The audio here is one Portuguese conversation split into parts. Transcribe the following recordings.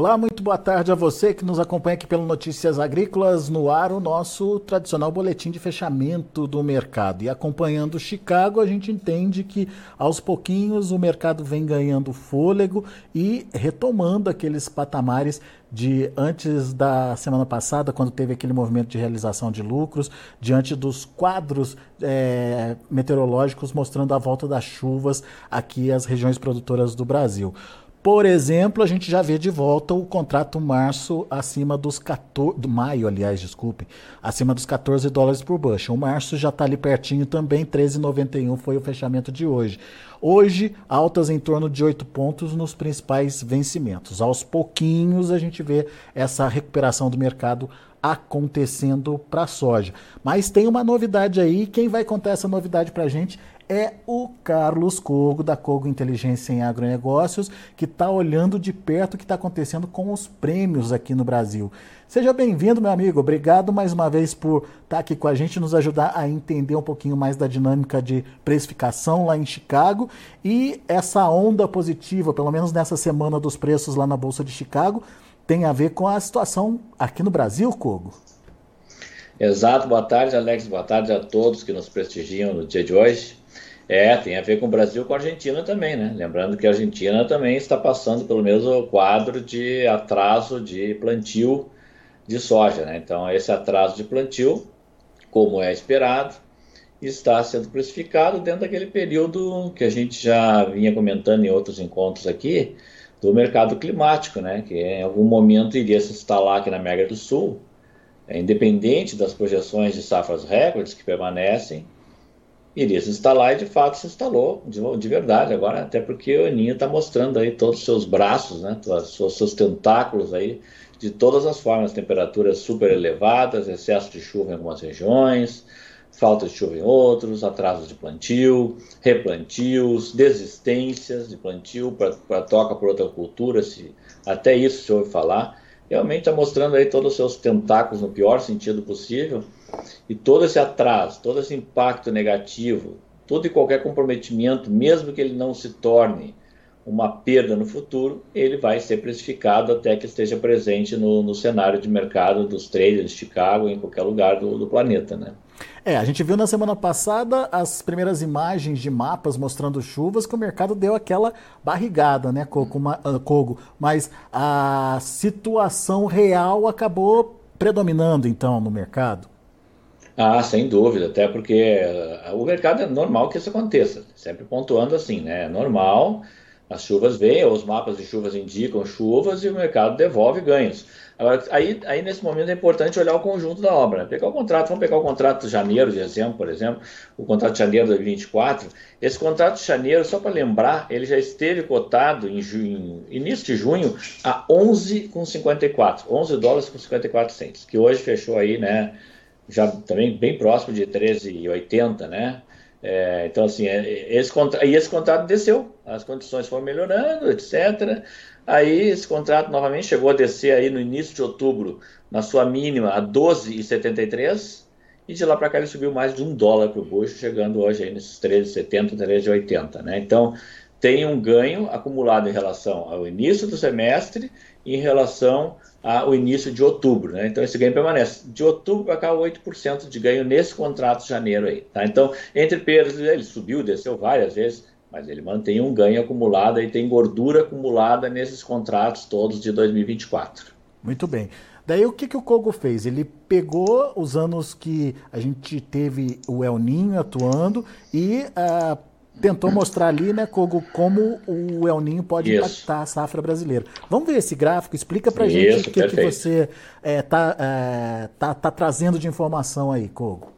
Olá, muito boa tarde a você que nos acompanha aqui pelo Notícias Agrícolas no ar, o nosso tradicional boletim de fechamento do mercado. E acompanhando Chicago, a gente entende que aos pouquinhos o mercado vem ganhando fôlego e retomando aqueles patamares de antes da semana passada, quando teve aquele movimento de realização de lucros, diante dos quadros é, meteorológicos mostrando a volta das chuvas aqui às regiões produtoras do Brasil. Por exemplo, a gente já vê de volta o contrato março acima dos 14, do maio, aliás, desculpem, acima dos 14 dólares por bushel. O março já está ali pertinho também, 13,91 foi o fechamento de hoje. Hoje, altas em torno de 8 pontos nos principais vencimentos. Aos pouquinhos a gente vê essa recuperação do mercado acontecendo para a soja. Mas tem uma novidade aí, quem vai contar essa novidade para a gente é o Carlos Cogo, da Cogo Inteligência em Agronegócios, que está olhando de perto o que está acontecendo com os prêmios aqui no Brasil. Seja bem-vindo, meu amigo. Obrigado mais uma vez por estar tá aqui com a gente, nos ajudar a entender um pouquinho mais da dinâmica de precificação lá em Chicago e essa onda positiva, pelo menos nessa semana dos preços lá na Bolsa de Chicago, tem a ver com a situação aqui no Brasil, Cogo. Exato, boa tarde, Alex, boa tarde a todos que nos prestigiam no dia de hoje. É, tem a ver com o Brasil com a Argentina também, né? Lembrando que a Argentina também está passando pelo mesmo quadro de atraso de plantio de soja, né? Então, esse atraso de plantio, como é esperado, está sendo precificado dentro daquele período que a gente já vinha comentando em outros encontros aqui, do mercado climático, né? Que em algum momento iria se instalar aqui na América do Sul, é, independente das projeções de safras recordes que permanecem, iria se instalar e de fato se instalou de, de verdade. Agora, até porque o Aninho está mostrando aí todos os seus braços, né, os seus tentáculos aí, de todas as formas, temperaturas super elevadas, excesso de chuva em algumas regiões, falta de chuva em outros, atrasos de plantio, replantios, desistências de plantio para toca por outra cultura, se até isso se ouve falar, realmente está mostrando aí todos os seus tentáculos no pior sentido possível, e todo esse atraso, todo esse impacto negativo, todo e qualquer comprometimento, mesmo que ele não se torne uma perda no futuro, ele vai ser precificado até que esteja presente no, no cenário de mercado dos traders de Chicago, em qualquer lugar do, do planeta, né? É, a gente viu na semana passada as primeiras imagens de mapas mostrando chuvas que o mercado deu aquela barrigada, né, Cogo? Ah, Mas a situação real acabou predominando então no mercado. Ah, sem dúvida, até porque uh, o mercado é normal que isso aconteça, sempre pontuando assim, né? É normal, as chuvas vêm, os mapas de chuvas indicam chuvas e o mercado devolve ganhos. Agora, aí, aí nesse momento é importante olhar o conjunto da obra, né? pegar o contrato, vamos pegar o contrato de janeiro, de dezembro, por exemplo, o contrato de janeiro de 2024. Esse contrato de janeiro, só para lembrar, ele já esteve cotado em, junho, início de junho a 11,54, 11 dólares com 54 centos, que hoje fechou aí, né? Já também bem próximo de 13,80, né? É, então, assim, é, esse, e esse contrato desceu, as condições foram melhorando, etc. Aí esse contrato novamente chegou a descer aí no início de outubro, na sua mínima, a 12,73, e de lá para cá ele subiu mais de um dólar para o bucho, chegando hoje aí nesses 13,70, 13,80, né? Então, tem um ganho acumulado em relação ao início do semestre e em relação ao início de outubro. Né? Então, esse ganho permanece. De outubro para cá, 8% de ganho nesse contrato de janeiro aí. Tá? Então, entre perdas, ele subiu, desceu várias vezes, mas ele mantém um ganho acumulado e tem gordura acumulada nesses contratos todos de 2024. Muito bem. Daí o que, que o Kogo fez? Ele pegou os anos que a gente teve o El Ninho atuando e uh, tentou mostrar ali, né, Kogo, como o El Ninho pode Isso. impactar a safra brasileira. Vamos ver esse gráfico, explica pra Isso, gente o que, que você está é, é, tá, tá trazendo de informação aí, Kogo.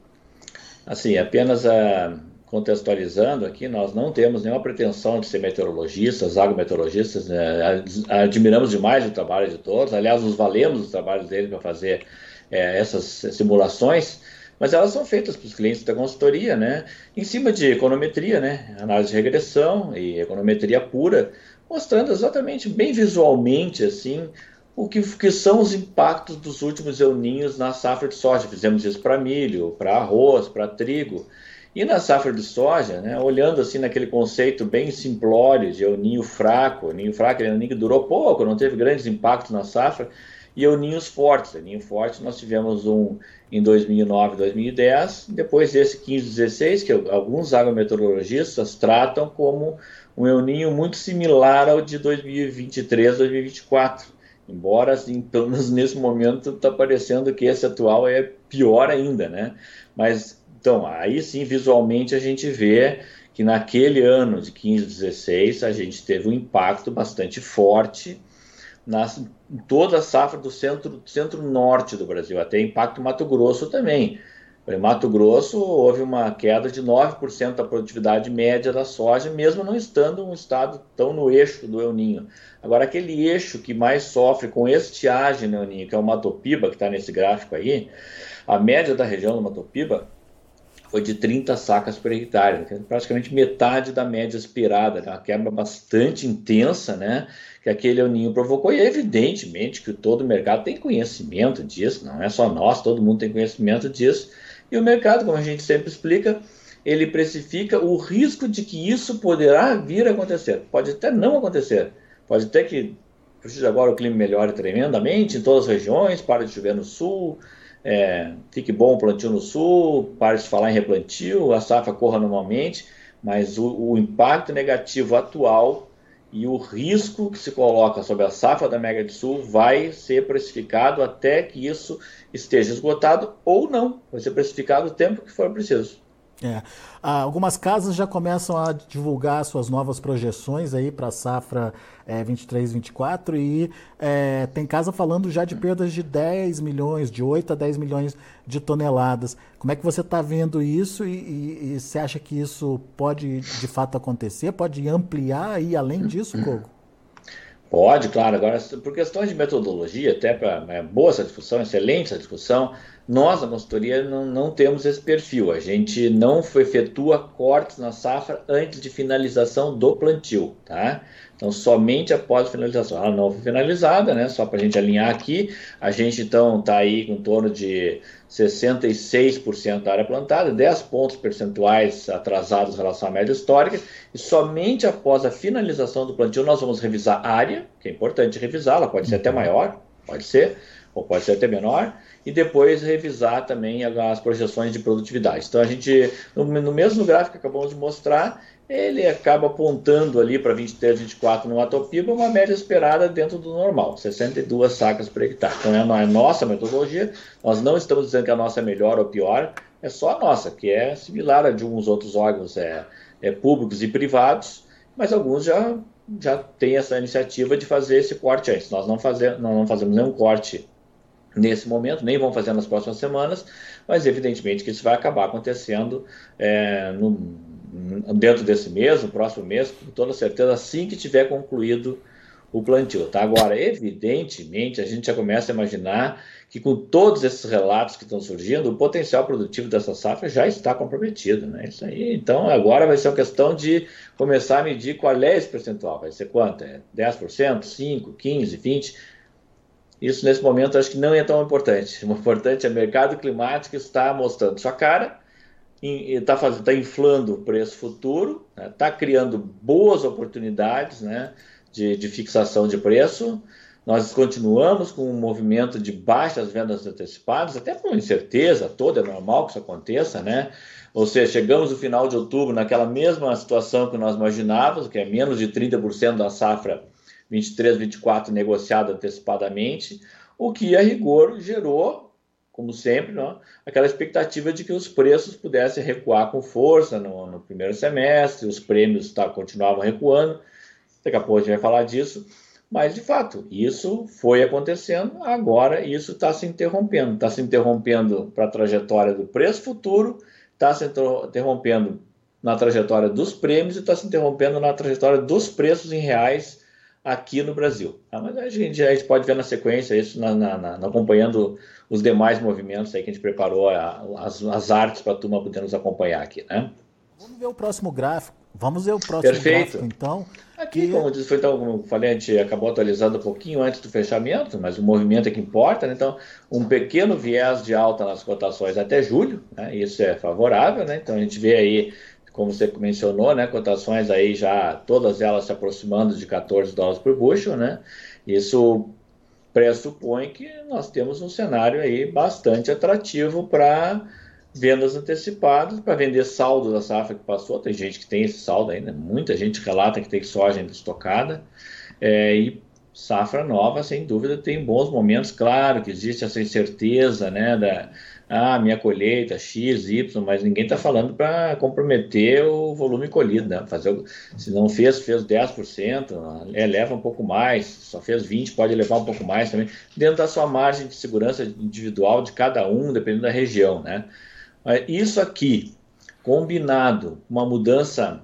Assim, apenas a contextualizando aqui, nós não temos nenhuma pretensão de ser meteorologistas, agrometeorologistas, né? admiramos demais o trabalho de todos, aliás, nos valemos dos trabalhos deles para fazer é, essas simulações, mas elas são feitas para os clientes da consultoria, né, em cima de econometria, né, análise de regressão e econometria pura, mostrando exatamente, bem visualmente, assim, o que, que são os impactos dos últimos euninhos na safra de soja. Fizemos isso para milho, para arroz, para trigo, e na safra de soja, né, olhando assim naquele conceito bem simplório de o ninho fraco, o ninho fraco é um ninho que durou pouco, não teve grandes impactos na safra, e o ninhos fortes. O ninho forte nós tivemos um em 2009, 2010, depois desse 15, 16, que alguns agrometeorologistas tratam como um El Ninho muito similar ao de 2023, 2024. Embora, assim, pelo menos nesse momento, está parecendo que esse atual é pior ainda, né? Mas então, aí sim, visualmente, a gente vê que naquele ano de 15, 16, a gente teve um impacto bastante forte na toda a safra do centro, centro-norte do Brasil, até impacto Mato Grosso também. Em Mato Grosso houve uma queda de 9% da produtividade média da soja, mesmo não estando um estado tão no eixo do El Ninho. Agora, aquele eixo que mais sofre com estiagem no El Ninho, que é o Matopiba, que está nesse gráfico aí, a média da região do Matopiba foi de 30 sacas por hectare, né? praticamente metade da média esperada, né? uma quebra bastante intensa, né? Que aquele El Ninho provocou, e é evidentemente que todo o mercado tem conhecimento disso, não é só nós, todo mundo tem conhecimento disso, e o mercado, como a gente sempre explica, ele precifica o risco de que isso poderá vir a acontecer. Pode até não acontecer, pode até que agora o clima melhore tremendamente em todas as regiões, para de chover no sul, é, fique bom o plantio no sul, pare de falar em replantio, a safra corra normalmente, mas o, o, impacto negativo atual e o risco que se coloca sobre a safra da Mega de Sul vai ser precificado até que isso esteja esgotado ou não, vai ser precificado o tempo que for preciso. É. Ah, algumas casas já começam a divulgar suas novas projeções aí para a safra é, 23, 24 e é, tem casa falando já de perdas de 10 milhões, de 8 a 10 milhões de toneladas. Como é que você está vendo isso e, você acha que isso pode de fato acontecer? Pode ampliar e além disso, Coco? Pode, claro. Agora, por questões de metodologia, até para é, boa essa discussão, excelente essa discussão, nós, na consultoria, não, não temos esse perfil. A gente não efetua cortes na safra antes de finalização do plantio, tá? Então, somente após a finalização. Ela não foi finalizada, né? Só para a gente alinhar aqui, a gente então está aí com torno de 66% da área plantada, 10 pontos percentuais atrasados em relação à média histórica, e somente após a finalização do plantio nós vamos revisar a área, que é importante revisar, ela pode ser até maior, pode ser, ou pode ser até menor, e depois revisar também as projeções de produtividade. Então a gente, no, no mesmo gráfico que acabamos de mostrar, ele acaba apontando ali para 23, 24 no Atopiba uma média esperada dentro do normal, 62 sacas por hectare. Então é a nossa metodologia, nós não estamos dizendo que a nossa é melhor ou pior, é só a nossa, que é similar a de uns outros órgãos é, é públicos e privados, mas alguns já, já têm essa iniciativa de fazer esse corte antes. Nós não, fazer, não fazemos nenhum corte nesse momento, nem vão fazer nas próximas semanas, mas evidentemente que isso vai acabar acontecendo é, no, dentro desse mês, no próximo mês, com toda certeza, assim que tiver concluído o plantio. Tá? Agora, evidentemente, a gente já começa a imaginar que com todos esses relatos que estão surgindo, o potencial produtivo dessa safra já está comprometido. Né? Isso aí, então, agora vai ser uma questão de começar a medir qual é esse percentual. Vai ser quanto? É 10%, 5%, 15%, 20%? Isso, nesse momento, acho que não é tão importante. O importante é o mercado climático está mostrando sua cara, está tá inflando o preço futuro, está né? Tá criando boas oportunidades né, de, de, fixação de preço. Nós continuamos com um movimento de baixas vendas antecipadas, até por incerteza toda, é normal que isso aconteça, né? Ou seja, chegamos no final de outubro naquela mesma situação que nós imaginávamos, que é menos de 30% da safra 23, 24 negociada antecipadamente, o que a rigor gerou como sempre, não, aquela expectativa de que os preços pudessem recuar com força no, no primeiro semestre, os prêmios tá, continuavam recuando, daqui a pouco a gente vai falar disso, mas de fato, isso foi acontecendo, agora isso está se interrompendo, está se interrompendo para a trajetória do preço futuro, está se interrompendo na trajetória dos prêmios e está se interrompendo na trajetória dos preços em reais aqui no Brasil. Tá? Mas a gente, a gente pode ver na sequência isso na, na, na, acompanhando os demais movimentos aí que a gente preparou, a, as, as artes para a turma poder nos acompanhar aqui, né? Vamos ver o próximo gráfico. Vamos ver o próximo Perfeito. gráfico, então. Aqui, que... como, disse, foi, então, como eu falei, a gente acabou atualizando um pouquinho antes do fechamento, mas o movimento é que importa, né? Então, um pequeno viés de alta nas cotações até julho, né? Isso é favorável, né? Então, a gente vê aí como você mencionou, né, cotações aí já, todas elas se aproximando de 14 dólares por bushel, né? Isso pressupõe que nós temos um cenário aí bastante atrativo para vendas antecipadas, para vender saldo da safra que passou. Tem gente que tem esse saldo ainda, muita gente relata que tem soja ainda estocada. É, e safra nova, sem dúvida, tem bons momentos. Claro que existe essa incerteza, né, da, ah, minha colheita, X, Y, mas ninguém está falando para comprometer o volume colhido, né? Fazer, se não fez, fez 10%, eleva um pouco mais, só fez 20%, pode levar um pouco mais também, dentro da sua margem de segurança individual de cada um, dependendo da região, né? Isso aqui, combinado com uma mudança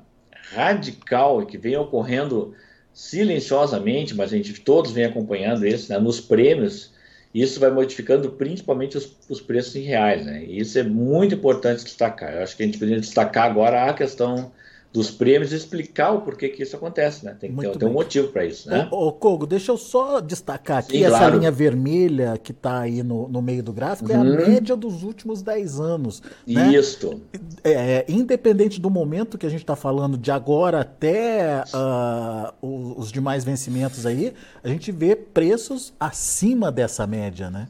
radical que vem ocorrendo silenciosamente, mas a gente todos vem acompanhando isso, né? Nos prêmios, isso vai modificando principalmente os, os, preços em reais, né? E isso é muito importante destacar. Eu acho que a gente poderia destacar agora a questão dos prêmios e explicar o porquê que isso acontece, né? Tem que ter, ter, um motivo para isso, né? Ô, ô, Kogo, deixa eu só destacar aqui Sim, essa claro. linha vermelha que está aí no, no meio do gráfico, uhum. é a uhum. média dos últimos 10 anos. Né? Isso. É, é, independente do momento que a gente está falando, de agora até uh, os demais vencimentos aí, a gente vê preços acima dessa média, né?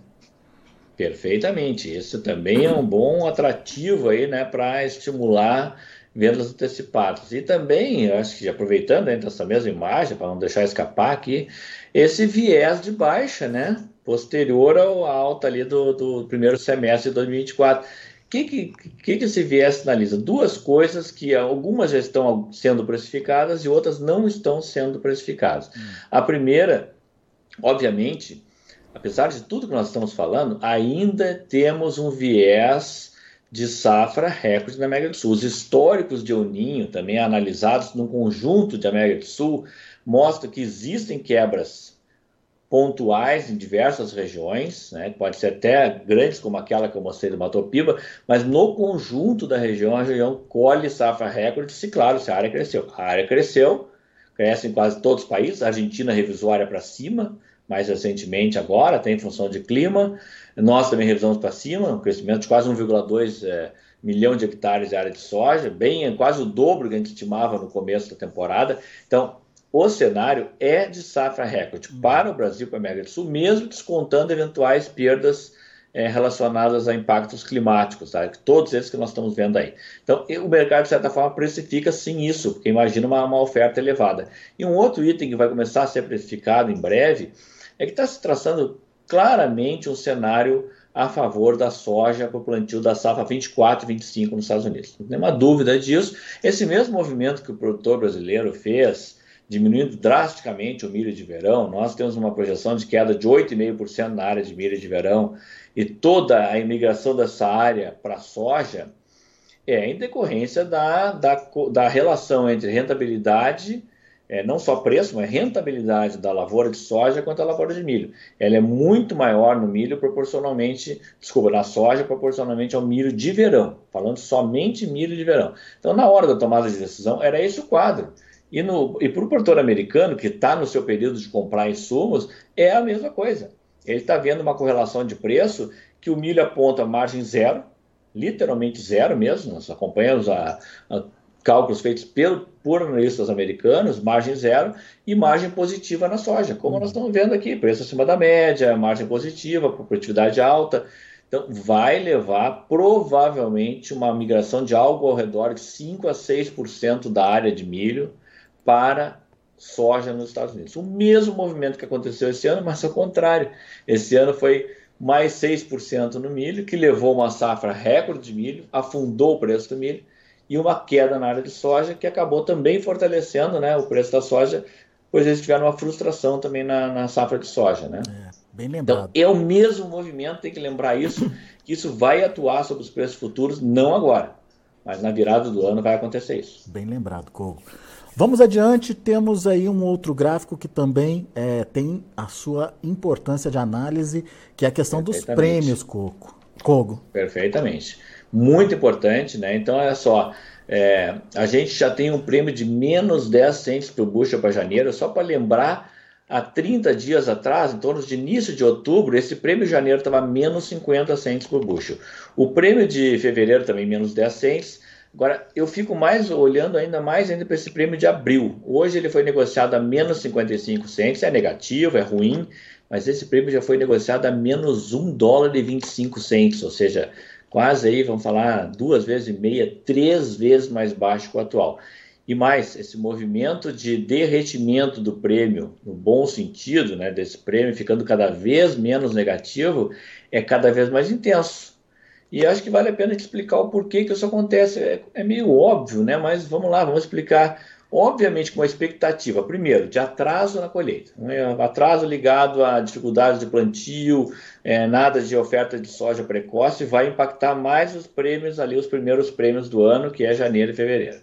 Perfeitamente. Isso também é um bom atrativo aí, né, para estimular vendas antecipadas. E também, acho que aproveitando dentro dessa mesma imagem, para não deixar escapar aqui, esse viés de baixa, né? Posterior ao alta ali do, do primeiro semestre de 2024. O que, que, que, que esse viés sinaliza? Duas coisas que algumas já estão sendo precificadas e outras não estão sendo precificadas. Hum. A primeira, obviamente, apesar de tudo que nós estamos falando, ainda temos um viés de safra recorde na América do Sul. Os históricos de El Ninho, também analisados no conjunto de América do Sul, mostram que existem quebras pontuais em diversas regiões, né? pode ser até grandes como aquela que eu mostrei do Mato Piba, mas no conjunto da região, a região colhe safra recorde, se claro, se a área cresceu. A área cresceu, cresce em quase todos os países, a Argentina revisou a área para cima, mais recentemente agora, tem função de clima, nós também revisamos para cima, um crescimento de quase 1,2 é, milhão de hectares de área de soja, bem quase o dobro que a gente estimava no começo da temporada. Então, o cenário é de safra recorde uhum. para o Brasil e para a América do Sul, mesmo descontando eventuais perdas é, relacionadas a impactos climáticos, tá? todos esses que nós estamos vendo aí. Então, o mercado, de certa forma, precifica sim isso, porque imagina uma, uma oferta elevada. E um outro item que vai começar a ser precificado em breve é que está se traçando claramente um cenário a favor da soja para o plantio da safra 24 e 25 nos Estados Unidos. Não tem nenhuma dúvida disso. Esse mesmo movimento que o produtor brasileiro fez, diminuindo drasticamente o milho de verão, nós temos uma projeção de queda de 8,5% na área de milho de verão, e toda a imigração dessa área para a soja é em decorrência da, da, da relação entre rentabilidade é, não só preço, mas rentabilidade da lavoura de soja quanto a lavoura de milho. Ela é muito maior no milho proporcionalmente, desculpa, na soja proporcionalmente ao milho de verão, falando somente milho de verão. Então, na hora da tomada de decisão, era esse o quadro. E, no, e para o produtor americano, que está no seu período de comprar insumos, é a mesma coisa. Ele está vendo uma correlação de preço que o milho aponta margem zero, literalmente zero mesmo. Nós acompanhamos a, a cálculos feitos pelo, por analistas americanos, margem zero e margem positiva na soja, como nós estamos vendo aqui, preço acima da média, margem positiva, produtividade alta. Então, vai levar provavelmente uma migração de algo ao redor de 5 a 6% da área de milho para soja nos Estados Unidos. O mesmo movimento que aconteceu esse ano, mas ao contrário. Esse ano foi mais 6% no milho, que levou uma safra recorde de milho, afundou o preço do milho e uma queda na área de soja, que acabou também fortalecendo né, o preço da soja, pois eles tiveram uma frustração também na, na safra de soja. Né? É, bem lembrado. Então, é o mesmo movimento, tem que lembrar isso, que isso vai atuar sobre os preços futuros, não agora, mas na virada do ano vai acontecer isso. Bem lembrado, Cogo. Vamos adiante, temos aí um outro gráfico que também é, tem a sua importância de análise, que é a questão dos prêmios, Coco. Cogo. Perfeitamente muito importante, né? Então, olha só, é, a gente já tem um prêmio de menos 10 centes por bushel para janeiro, só para lembrar, há 30 dias atrás, em torno de início de outubro, esse prêmio de janeiro estava menos 50 centes por bushel. O prêmio de fevereiro também menos 10 centes. Agora, eu fico mais olhando ainda mais ainda para esse prêmio de abril. Hoje ele foi negociado a menos 55 centes, é negativo, é ruim, mas esse prêmio já foi negociado a menos 1 dólar e 25 centes, ou seja, quase aí, vamos falar, duas vezes e meia, três vezes mais baixo que o atual. E mais, esse movimento de derretimento do prêmio, no bom sentido, né, desse prêmio ficando cada vez menos negativo, é cada vez mais intenso. E acho que vale a pena explicar o porquê que isso acontece. É, é meio óbvio, né? Mas vamos lá, vamos explicar obviamente com uma expectativa, primeiro, de atraso na colheita, né? atraso ligado a dificuldades de plantio, é, nada de oferta de soja precoce, vai impactar mais os prêmios ali, os primeiros prêmios do ano, que é janeiro e fevereiro.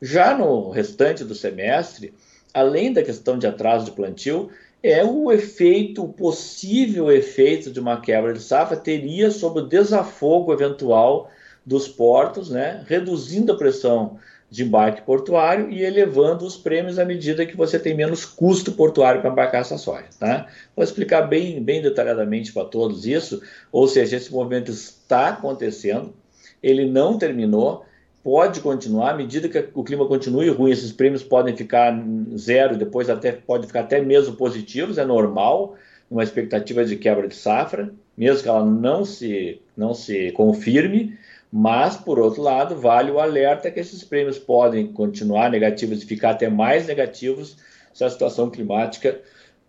Já no restante do semestre, além da questão de atraso de plantio, é o efeito, o possível efeito de uma quebra de safra teria sobre o desafogo eventual dos portos, né, reduzindo a pressão de embarque portuário e elevando os prêmios à medida que você tem menos custo portuário para embarcar essa soja. Tá? Vou explicar bem, bem detalhadamente para todos isso, ou seja, esse movimento está acontecendo, ele não terminou, pode continuar, à medida que o clima continue ruim, esses prêmios podem ficar zero, depois até pode ficar até mesmo positivos, é normal, uma expectativa de quebra de safra, mesmo que ela não se, não se confirme, mas, por outro lado, vale o alerta que esses prêmios podem continuar negativos e ficar até mais negativos se a situação climática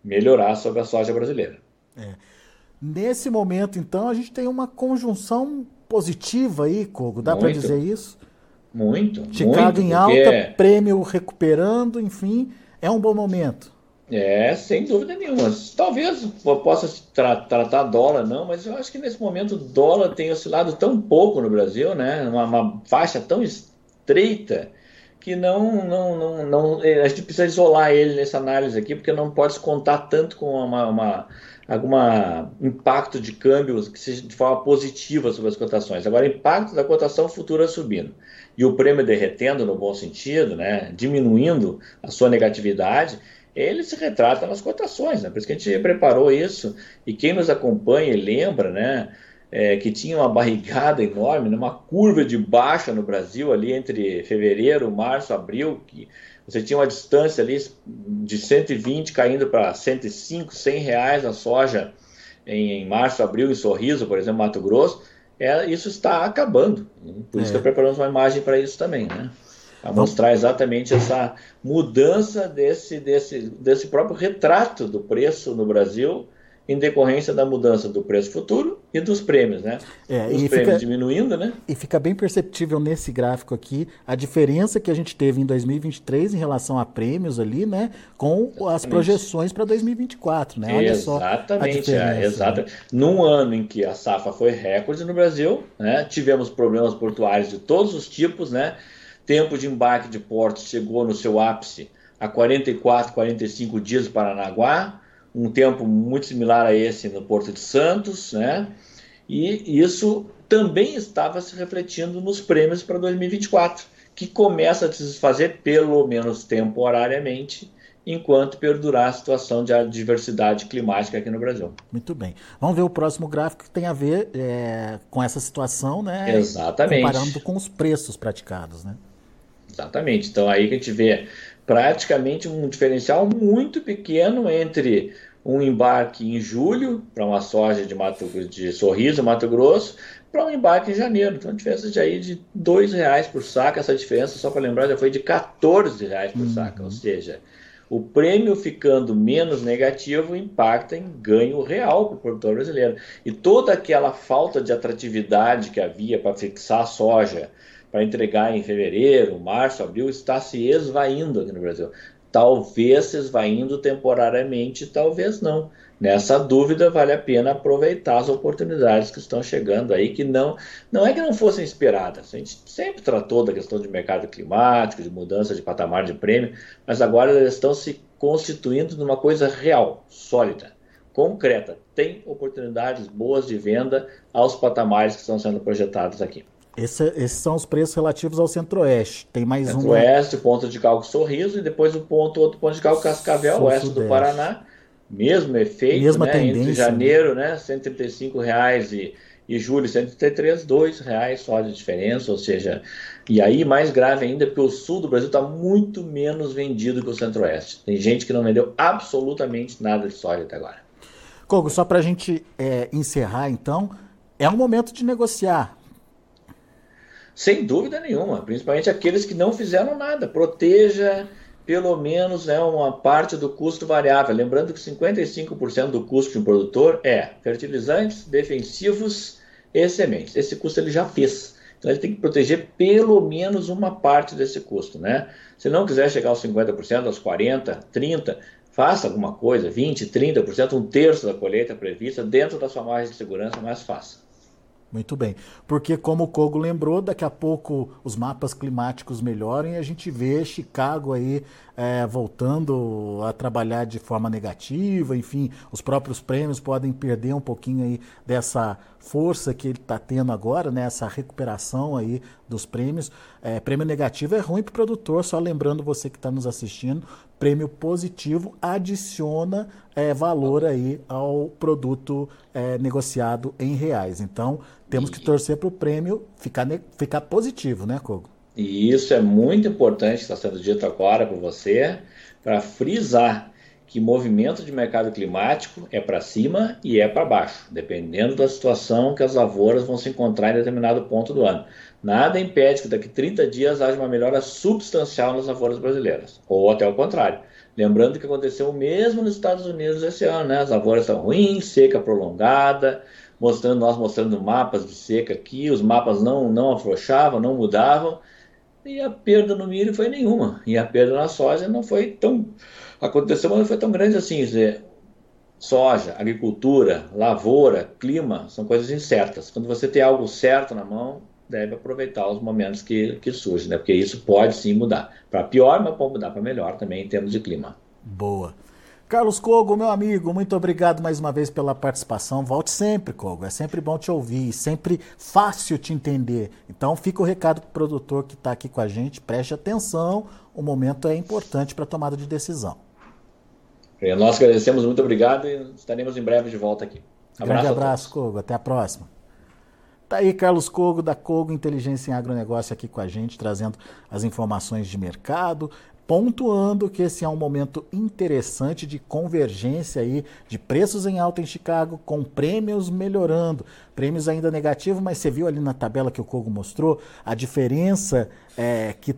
melhorar sobre a soja brasileira. É. Nesse momento, então, a gente tem uma conjunção positiva aí, Kogo, dá para dizer isso? Muito. Chicago muito, em alta, prêmio recuperando, enfim, é um bom momento. É, sem dúvida nenhuma. Talvez possa tra tratar dólar, não, mas eu acho que nesse momento o dólar tem oscilado tão pouco no Brasil, né? Uma, uma faixa tão estreita que não, não, não, não, é, a gente precisa isolar ele nessa análise aqui, porque não pode contar tanto com uma, uma algum impacto de câmbio que seja de forma positiva sobre as cotações. Agora, impacto da cotação futura subindo e o prêmio derretendo no bom sentido, né, diminuindo a sua negatividade, ele se retrata nas cotações, né? Por isso que a gente preparou isso. E quem nos acompanha e lembra, né? É, que tinha uma barrigada enorme, né, uma curva de baixa no Brasil ali entre fevereiro, março, abril, que você tinha uma distância ali de 120 caindo para 105, 100 reais a soja em, em, março, abril, em Sorriso, por exemplo, Mato Grosso, é, isso está acabando. Por isso é. que preparamos uma imagem para isso também, né? A mostrar exatamente essa mudança desse, desse, desse próprio retrato do preço no Brasil em decorrência da mudança do preço futuro e dos prêmios, né? É, Os prêmios fica, diminuindo, né? E fica bem perceptível nesse gráfico aqui a diferença que a gente teve em 2023 em relação a prêmios ali, né? Com exatamente. as projeções para 2024, né? Olha exatamente, só a é, exatamente. Né? Num ano em que a safra foi recorde no Brasil, né? Tivemos problemas portuários de todos os tipos, né? Tempo de embarque de portos chegou no seu ápice a 44, 45 dias no Paranaguá, um tempo muito similar a esse no Porto de Santos, né? E isso também estava se refletindo nos prêmios para 2024, que começa a se desfazer, pelo menos temporariamente, enquanto perdurar a situação de adversidade climática aqui no Brasil. Muito bem. Vamos ver o próximo gráfico que tem a ver é, com essa situação, né? Exatamente. Comparando com os preços praticados, né? Exatamente. Então aí que a gente vê praticamente um diferencial muito pequeno entre um embarque em julho para uma soja de, Mato, de Sorriso, Mato Grosso, para um embarque em janeiro. Então, a diferença de aí de R$ reais por saco, essa diferença, só para lembrar, já foi de R$ reais por uhum. saco. Ou seja, o prêmio ficando menos negativo impacta em ganho real para o produtor brasileiro. E toda aquela falta de atratividade que havia para fixar a soja, para entregar em fevereiro, março, abril, está se esvaindo aqui no Brasil. Talvez se esvaindo temporariamente, talvez não. Nessa dúvida, vale a pena aproveitar as oportunidades que estão chegando aí, que não, não é que não fossem esperadas. A gente sempre tratou da questão de mercado climático, de mudança de patamar de prêmio, mas agora elas estão se constituindo numa coisa real, sólida, concreta. Tem oportunidades boas de venda aos patamares que estão sendo projetados aqui. Esse, esses são os preços relativos ao Centro-Oeste. Tem mais um. Centro-Oeste, ponto de cálculo Sorriso, e depois o ponto, outro ponto de cálculo Cascavel, oeste do Paraná. Mesmo efeito, Mesma né? Tendência, entre janeiro, né? 135 reais e, e julho 133, dois reais só de diferença, ou seja, e aí mais grave ainda porque o sul do Brasil está muito menos vendido que o centro-oeste. Tem gente que não vendeu absolutamente nada de soja até agora. Kogo, só para a gente é, encerrar então, é um momento de negociar. Sem dúvida nenhuma, principalmente aqueles que não fizeram nada. Proteja pelo menos né, uma parte do custo variável. Lembrando que 55% do custo de um produtor é fertilizantes, defensivos e sementes. Esse custo ele já fez. Então ele tem que proteger pelo menos uma parte desse custo. Né? Se não quiser chegar aos 50%, aos 40%, 30%, faça alguma coisa, 20%, 30%, um terço da colheita prevista dentro da sua margem de segurança, mas faça. Muito bem. Porque, como o Kogo lembrou, daqui a pouco os mapas climáticos melhoram e a gente vê Chicago aí é, voltando a trabalhar de forma negativa, enfim, os próprios prêmios podem perder um pouquinho aí dessa força que ele está tendo agora, né, essa recuperação aí dos prêmios. É, prêmio negativo é ruim para o produtor, só lembrando você que está nos assistindo, prêmio positivo adiciona é, valor aí ao produto é, negociado em reais. Então, temos que torcer para o prêmio ficar, ficar positivo, né, Kogo? E isso é muito importante, está sendo dito agora por você, para frisar que movimento de mercado climático é para cima e é para baixo, dependendo da situação que as lavouras vão se encontrar em determinado ponto do ano. Nada impede que daqui 30 dias haja uma melhora substancial nas lavouras brasileiras, ou até o contrário. Lembrando que aconteceu o mesmo nos Estados Unidos esse ano, né? As lavouras estão ruins, seca prolongada, mostrando nós mostrando mapas de seca aqui, os mapas não não afrouxavam, não mudavam e a perda no milho foi nenhuma. E a perda na soja não foi tão. Aconteceu, mas não foi tão grande assim. Dizer, soja, agricultura, lavoura, clima são coisas incertas. Quando você tem algo certo na mão, deve aproveitar os momentos que, que surgem, né? porque isso pode sim mudar. Para pior, mas pode mudar para melhor também em termos de clima. Boa. Carlos Cogo, meu amigo, muito obrigado mais uma vez pela participação. Volte sempre, Cogo. É sempre bom te ouvir, sempre fácil te entender. Então fica o recado para o produtor que está aqui com a gente. Preste atenção, o momento é importante para a tomada de decisão. Nós agradecemos, muito obrigado e estaremos em breve de volta aqui. Abraço Grande abraço, Cogo. Até a próxima. Tá aí Carlos Cogo, da Cogo Inteligência em Agronegócio, aqui com a gente, trazendo as informações de mercado, pontuando que esse é um momento interessante de convergência aí de preços em alta em Chicago, com prêmios melhorando. Prêmios ainda negativos, mas você viu ali na tabela que o Kogo mostrou a diferença é, que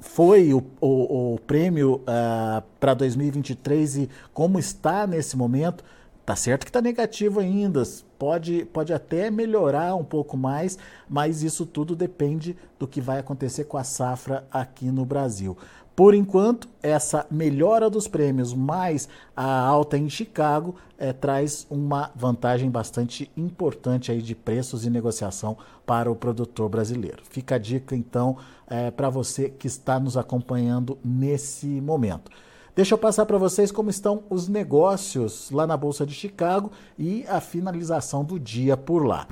foi o, o, o prêmio uh, para 2023 e como está nesse momento. Tá certo que está negativo ainda, pode, pode até melhorar um pouco mais, mas isso tudo depende do que vai acontecer com a safra aqui no Brasil. Por enquanto, essa melhora dos prêmios mais a alta em Chicago é, traz uma vantagem bastante importante aí de preços e negociação para o produtor brasileiro. Fica a dica então é, para você que está nos acompanhando nesse momento. Deixa eu passar para vocês como estão os negócios lá na Bolsa de Chicago e a finalização do dia por lá.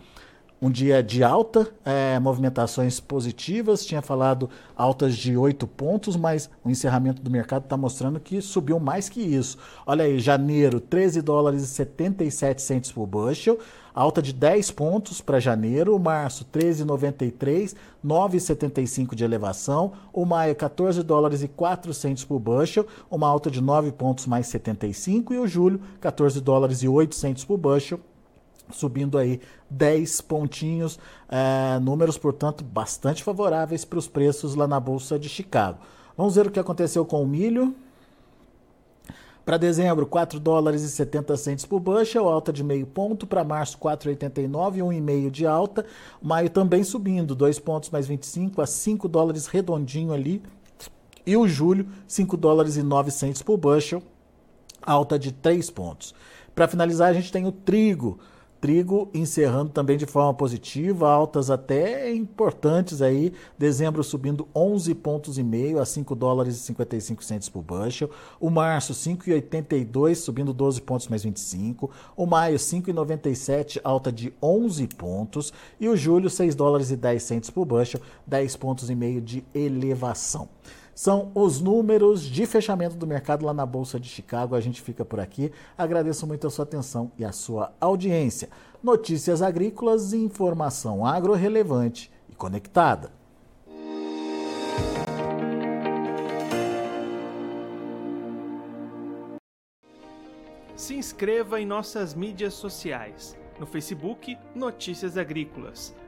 um dia de alta, é, movimentações positivas, tinha falado altas de 8 pontos, mas o encerramento do mercado está mostrando que subiu mais que isso. Olha aí, janeiro, 13 dólares e 77 centos por bushel, alta de 10 pontos para janeiro, março 13,93, 9,75 de elevação, o maio 14 dólares e 4 centos por bushel, uma alta de 9 pontos mais 75 e o julho 14 dólares e 8 centos por bushel, subindo aí 10 pontinhos, é, números, portanto, bastante favoráveis para os preços lá na Bolsa de Chicago. Vamos ver o que aconteceu com o milho. Para dezembro, 4 dólares e 70 centos por bushel, alta de meio ponto. Para março, 4,89, 1,5 de alta. Maio também subindo, 2 pontos mais 25 a 5 dólares redondinho ali. E o julho, 5 dólares e 9 centos por bushel, alta de 3 pontos. Para finalizar, a gente tem o trigo. Trigo encerrando também de forma positiva, altas até importantes aí. Dezembro subindo 11 pontos e meio a 5 dólares e 55 centos por bushel. O março 5,82 subindo 12 pontos mais 25. O maio 5,97 alta de 11 pontos e o julho 6 dólares e 10 centos por bushel, 10 pontos e meio de elevação são os números de fechamento do mercado lá na Bolsa de Chicago. A gente fica por aqui. Agradeço muito a sua atenção e a sua audiência. Notícias agrícolas e informação agro relevante e conectada. Se inscreva em nossas mídias sociais. No Facebook, Notícias Agrícolas.